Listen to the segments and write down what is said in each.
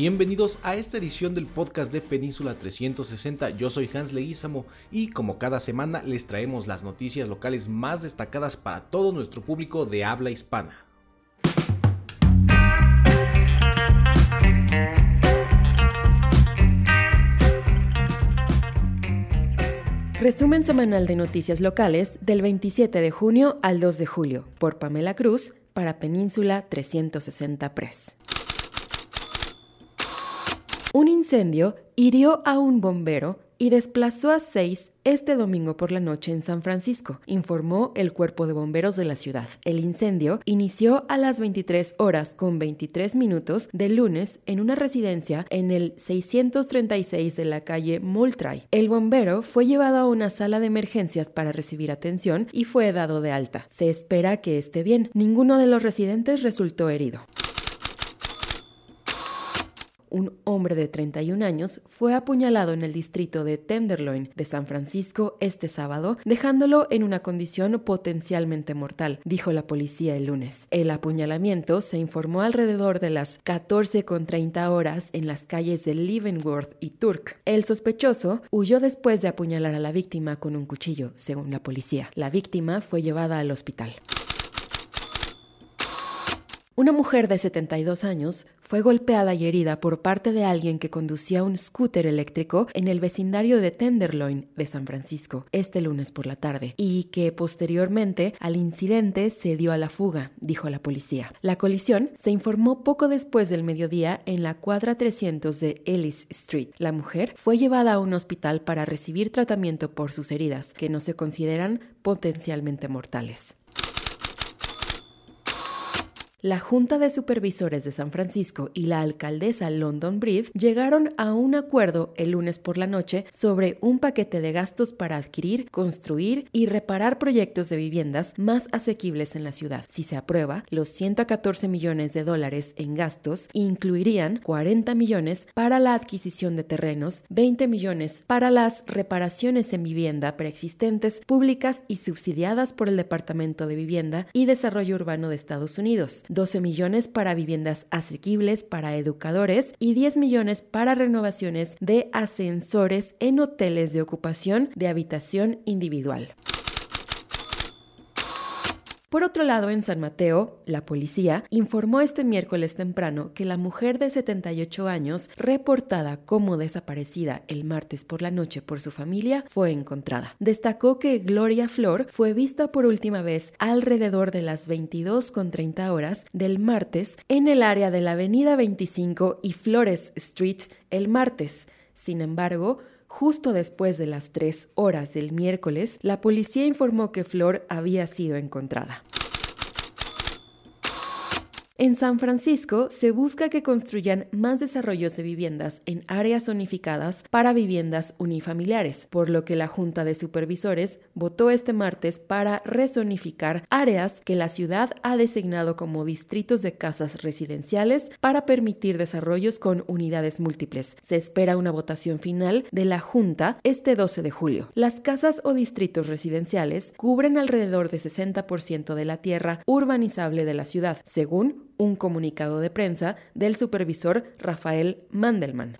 Bienvenidos a esta edición del podcast de Península 360. Yo soy Hans Leguizamo y como cada semana les traemos las noticias locales más destacadas para todo nuestro público de habla hispana. Resumen semanal de noticias locales del 27 de junio al 2 de julio por Pamela Cruz para Península 360 Press. Un incendio hirió a un bombero y desplazó a seis este domingo por la noche en San Francisco, informó el cuerpo de bomberos de la ciudad. El incendio inició a las 23 horas con 23 minutos del lunes en una residencia en el 636 de la calle Moultrie. El bombero fue llevado a una sala de emergencias para recibir atención y fue dado de alta. Se espera que esté bien. Ninguno de los residentes resultó herido un hombre de 31 años, fue apuñalado en el distrito de Tenderloin de San Francisco este sábado, dejándolo en una condición potencialmente mortal, dijo la policía el lunes. El apuñalamiento se informó alrededor de las 14.30 horas en las calles de Leavenworth y Turk. El sospechoso huyó después de apuñalar a la víctima con un cuchillo, según la policía. La víctima fue llevada al hospital. Una mujer de 72 años fue golpeada y herida por parte de alguien que conducía un scooter eléctrico en el vecindario de Tenderloin de San Francisco este lunes por la tarde y que posteriormente al incidente se dio a la fuga, dijo la policía. La colisión se informó poco después del mediodía en la cuadra 300 de Ellis Street. La mujer fue llevada a un hospital para recibir tratamiento por sus heridas, que no se consideran potencialmente mortales. La Junta de Supervisores de San Francisco y la alcaldesa London Breed llegaron a un acuerdo el lunes por la noche sobre un paquete de gastos para adquirir, construir y reparar proyectos de viviendas más asequibles en la ciudad. Si se aprueba, los 114 millones de dólares en gastos incluirían 40 millones para la adquisición de terrenos, 20 millones para las reparaciones en vivienda preexistentes, públicas y subsidiadas por el Departamento de Vivienda y Desarrollo Urbano de Estados Unidos 12 millones para viviendas asequibles para educadores y 10 millones para renovaciones de ascensores en hoteles de ocupación de habitación individual. Por otro lado, en San Mateo, la policía informó este miércoles temprano que la mujer de 78 años, reportada como desaparecida el martes por la noche por su familia, fue encontrada. Destacó que Gloria Flor fue vista por última vez alrededor de las 22.30 horas del martes en el área de la Avenida 25 y Flores Street el martes. Sin embargo, Justo después de las tres horas del miércoles, la policía informó que Flor había sido encontrada. En San Francisco se busca que construyan más desarrollos de viviendas en áreas unificadas para viviendas unifamiliares, por lo que la Junta de Supervisores votó este martes para rezonificar áreas que la ciudad ha designado como distritos de casas residenciales para permitir desarrollos con unidades múltiples. Se espera una votación final de la Junta este 12 de julio. Las casas o distritos residenciales cubren alrededor de 60% de la tierra urbanizable de la ciudad, según un comunicado de prensa del supervisor Rafael Mandelman.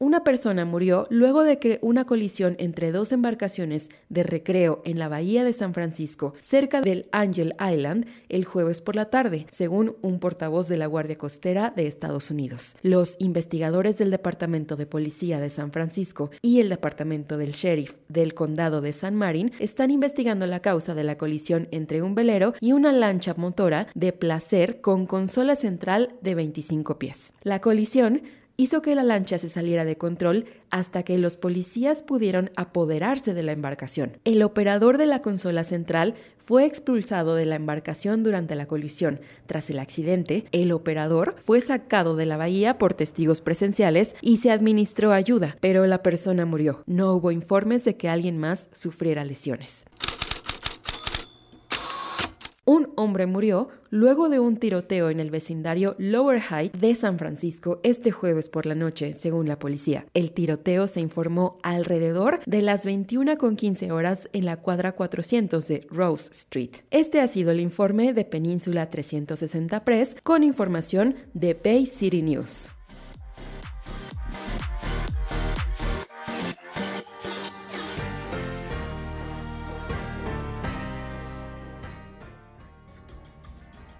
Una persona murió luego de que una colisión entre dos embarcaciones de recreo en la bahía de San Francisco, cerca del Angel Island, el jueves por la tarde, según un portavoz de la Guardia Costera de Estados Unidos. Los investigadores del Departamento de Policía de San Francisco y el Departamento del Sheriff del Condado de San Marin están investigando la causa de la colisión entre un velero y una lancha motora de placer con consola central de 25 pies. La colisión hizo que la lancha se saliera de control hasta que los policías pudieron apoderarse de la embarcación. El operador de la consola central fue expulsado de la embarcación durante la colisión. Tras el accidente, el operador fue sacado de la bahía por testigos presenciales y se administró ayuda, pero la persona murió. No hubo informes de que alguien más sufriera lesiones. Un hombre murió luego de un tiroteo en el vecindario Lower Height de San Francisco este jueves por la noche, según la policía. El tiroteo se informó alrededor de las 21.15 horas en la cuadra 400 de Rose Street. Este ha sido el informe de Península 360 Press con información de Bay City News.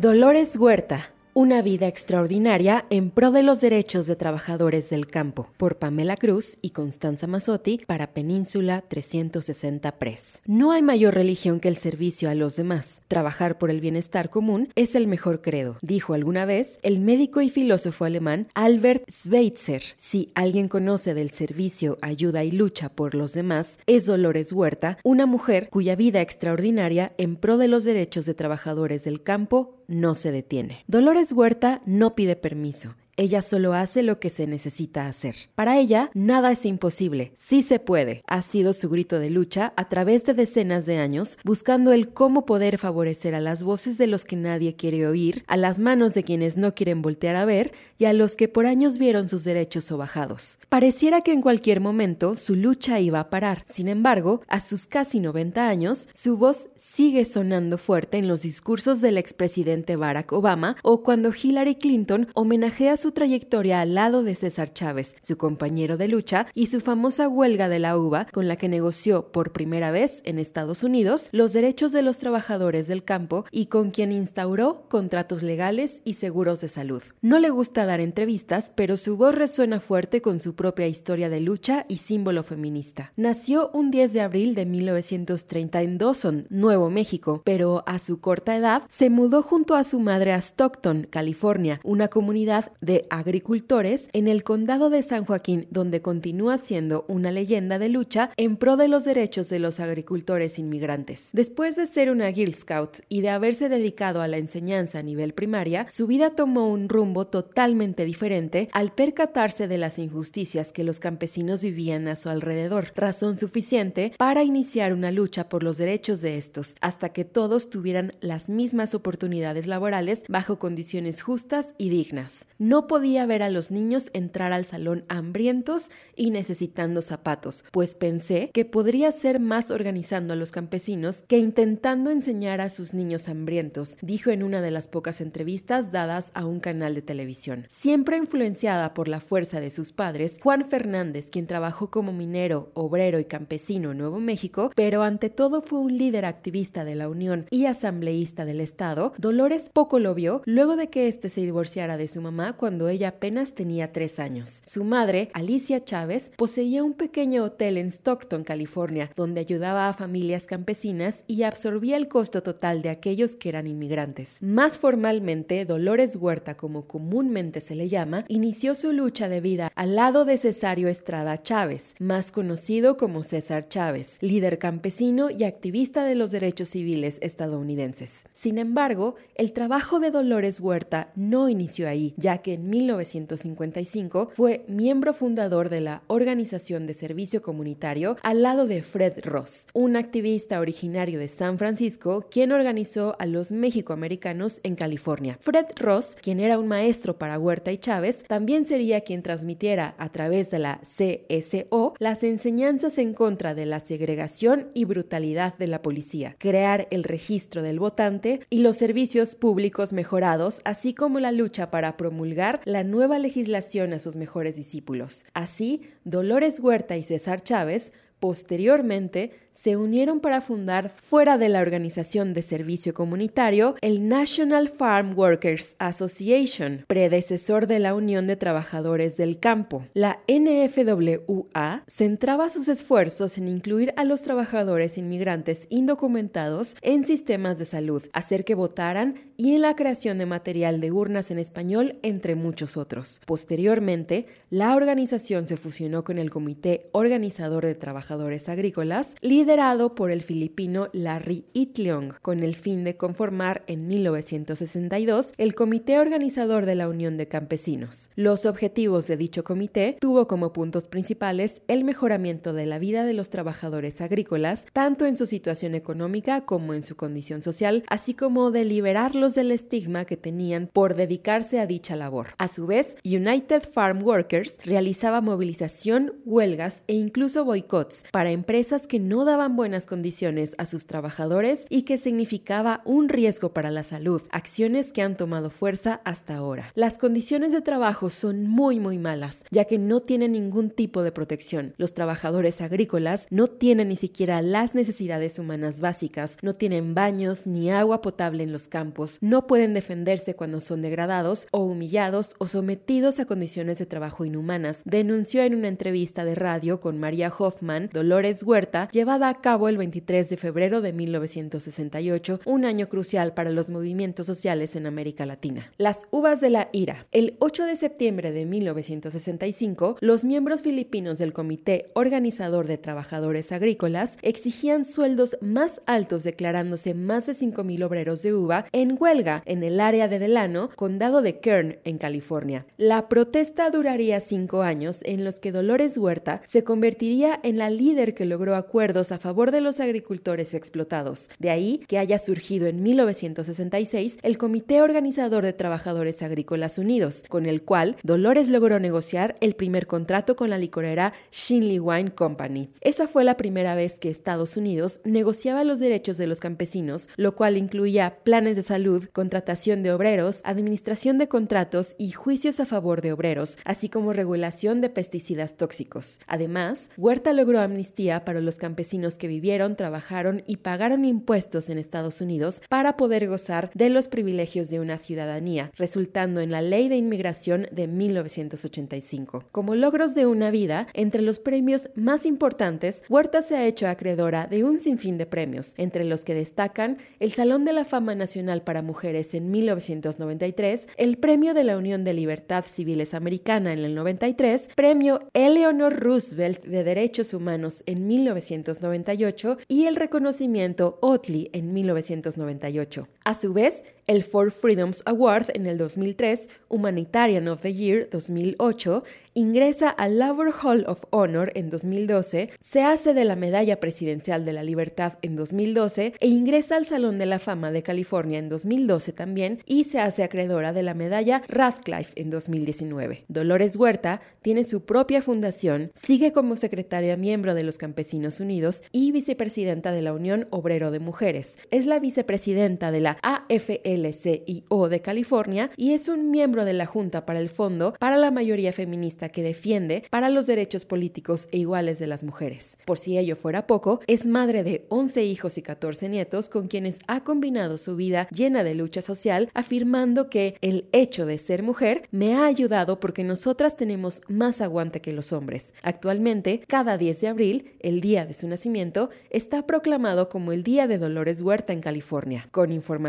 Dolores Huerta, una vida extraordinaria en pro de los derechos de trabajadores del campo, por Pamela Cruz y Constanza Mazzotti para Península 360 Press. No hay mayor religión que el servicio a los demás. Trabajar por el bienestar común es el mejor credo, dijo alguna vez el médico y filósofo alemán Albert Schweitzer. Si alguien conoce del servicio, ayuda y lucha por los demás, es Dolores Huerta, una mujer cuya vida extraordinaria en pro de los derechos de trabajadores del campo no se detiene. Dolores Huerta no pide permiso. Ella solo hace lo que se necesita hacer. Para ella, nada es imposible. Sí se puede. Ha sido su grito de lucha a través de decenas de años, buscando el cómo poder favorecer a las voces de los que nadie quiere oír, a las manos de quienes no quieren voltear a ver y a los que por años vieron sus derechos sobajados. Pareciera que en cualquier momento su lucha iba a parar. Sin embargo, a sus casi 90 años, su voz sigue sonando fuerte en los discursos del expresidente Barack Obama o cuando Hillary Clinton homenajea trayectoria al lado de César Chávez, su compañero de lucha, y su famosa huelga de la uva con la que negoció por primera vez en Estados Unidos los derechos de los trabajadores del campo y con quien instauró contratos legales y seguros de salud. No le gusta dar entrevistas, pero su voz resuena fuerte con su propia historia de lucha y símbolo feminista. Nació un 10 de abril de 1930 en Dawson, Nuevo México, pero a su corta edad se mudó junto a su madre a Stockton, California, una comunidad de agricultores en el condado de San Joaquín, donde continúa siendo una leyenda de lucha en pro de los derechos de los agricultores inmigrantes. Después de ser una Girl Scout y de haberse dedicado a la enseñanza a nivel primaria, su vida tomó un rumbo totalmente diferente al percatarse de las injusticias que los campesinos vivían a su alrededor, razón suficiente para iniciar una lucha por los derechos de estos, hasta que todos tuvieran las mismas oportunidades laborales bajo condiciones justas y dignas. No podía ver a los niños entrar al salón hambrientos y necesitando zapatos, pues pensé que podría ser más organizando a los campesinos que intentando enseñar a sus niños hambrientos, dijo en una de las pocas entrevistas dadas a un canal de televisión. Siempre influenciada por la fuerza de sus padres, Juan Fernández, quien trabajó como minero, obrero y campesino en Nuevo México, pero ante todo fue un líder activista de la Unión y asambleísta del Estado, Dolores poco lo vio luego de que éste se divorciara de su mamá cuando ella apenas tenía tres años. Su madre, Alicia Chávez, poseía un pequeño hotel en Stockton, California, donde ayudaba a familias campesinas y absorbía el costo total de aquellos que eran inmigrantes. Más formalmente, Dolores Huerta, como comúnmente se le llama, inició su lucha de vida al lado de Cesario Estrada Chávez, más conocido como César Chávez, líder campesino y activista de los derechos civiles estadounidenses. Sin embargo, el trabajo de Dolores Huerta no inició ahí, ya que en 1955 fue miembro fundador de la Organización de Servicio Comunitario al lado de Fred Ross, un activista originario de San Francisco quien organizó a los mexicoamericanos en California. Fred Ross, quien era un maestro para Huerta y Chávez, también sería quien transmitiera a través de la CSO las enseñanzas en contra de la segregación y brutalidad de la policía, crear el registro del votante y los servicios públicos mejorados, así como la lucha para promulgar la nueva legislación a sus mejores discípulos. Así, Dolores Huerta y César Chávez posteriormente se unieron para fundar, fuera de la organización de servicio comunitario, el National Farm Workers Association, predecesor de la Unión de Trabajadores del Campo. La NFWA centraba sus esfuerzos en incluir a los trabajadores inmigrantes indocumentados en sistemas de salud, hacer que votaran y en la creación de material de urnas en español, entre muchos otros. Posteriormente, la organización se fusionó con el Comité Organizador de Trabajadores trabajadores agrícolas, liderado por el filipino Larry Itleong, con el fin de conformar en 1962 el comité organizador de la Unión de Campesinos. Los objetivos de dicho comité tuvo como puntos principales el mejoramiento de la vida de los trabajadores agrícolas, tanto en su situación económica como en su condición social, así como de liberarlos del estigma que tenían por dedicarse a dicha labor. A su vez, United Farm Workers realizaba movilización, huelgas e incluso boicots para empresas que no daban buenas condiciones a sus trabajadores y que significaba un riesgo para la salud, acciones que han tomado fuerza hasta ahora. Las condiciones de trabajo son muy muy malas, ya que no tienen ningún tipo de protección. Los trabajadores agrícolas no tienen ni siquiera las necesidades humanas básicas, no tienen baños ni agua potable en los campos, no pueden defenderse cuando son degradados o humillados o sometidos a condiciones de trabajo inhumanas, denunció en una entrevista de radio con María Hoffman, Dolores Huerta, llevada a cabo el 23 de febrero de 1968, un año crucial para los movimientos sociales en América Latina. Las uvas de la ira. El 8 de septiembre de 1965, los miembros filipinos del Comité Organizador de Trabajadores Agrícolas exigían sueldos más altos declarándose más de 5.000 obreros de uva en huelga en el área de Delano, condado de Kern, en California. La protesta duraría cinco años en los que Dolores Huerta se convertiría en la líder que logró acuerdos a favor de los agricultores explotados. De ahí que haya surgido en 1966 el Comité Organizador de Trabajadores Agrícolas Unidos, con el cual Dolores logró negociar el primer contrato con la licorera Shinley Wine Company. Esa fue la primera vez que Estados Unidos negociaba los derechos de los campesinos, lo cual incluía planes de salud, contratación de obreros, administración de contratos y juicios a favor de obreros, así como regulación de pesticidas tóxicos. Además, Huerta logró amnistía para los campesinos que vivieron, trabajaron y pagaron impuestos en Estados Unidos para poder gozar de los privilegios de una ciudadanía, resultando en la Ley de Inmigración de 1985. Como logros de una vida, entre los premios más importantes, Huerta se ha hecho acreedora de un sinfín de premios, entre los que destacan el Salón de la Fama Nacional para Mujeres en 1993, el Premio de la Unión de Libertad Civiles Americana en el 93, Premio Eleanor Roosevelt de Derechos Humanos en 1998 y el reconocimiento Otley en 1998. A su vez, el Four Freedoms Award en el 2003, Humanitarian of the Year 2008, ingresa al Labor Hall of Honor en 2012, se hace de la Medalla Presidencial de la Libertad en 2012 e ingresa al Salón de la Fama de California en 2012 también y se hace acreedora de la Medalla Radcliffe en 2019. Dolores Huerta tiene su propia fundación, sigue como secretaria miembro de los Campesinos Unidos y vicepresidenta de la Unión Obrero de Mujeres. Es la vicepresidenta de la AFL LCIO de California y es un miembro de la Junta para el Fondo para la Mayoría Feminista que defiende para los derechos políticos e iguales de las mujeres. Por si ello fuera poco, es madre de 11 hijos y 14 nietos con quienes ha combinado su vida llena de lucha social, afirmando que el hecho de ser mujer me ha ayudado porque nosotras tenemos más aguante que los hombres. Actualmente, cada 10 de abril, el día de su nacimiento, está proclamado como el Día de Dolores Huerta en California, con información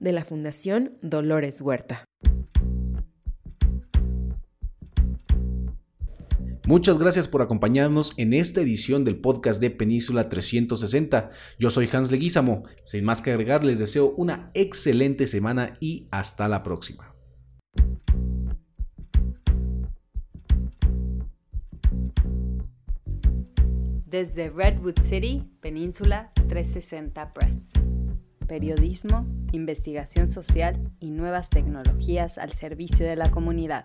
de la la Fundación Dolores Huerta. Muchas gracias por acompañarnos en esta edición del podcast de Península 360. Yo soy Hans Leguízamo. Sin más que agregar, les deseo una excelente semana y hasta la próxima. Desde Redwood City, Península 360 Press periodismo, investigación social y nuevas tecnologías al servicio de la comunidad.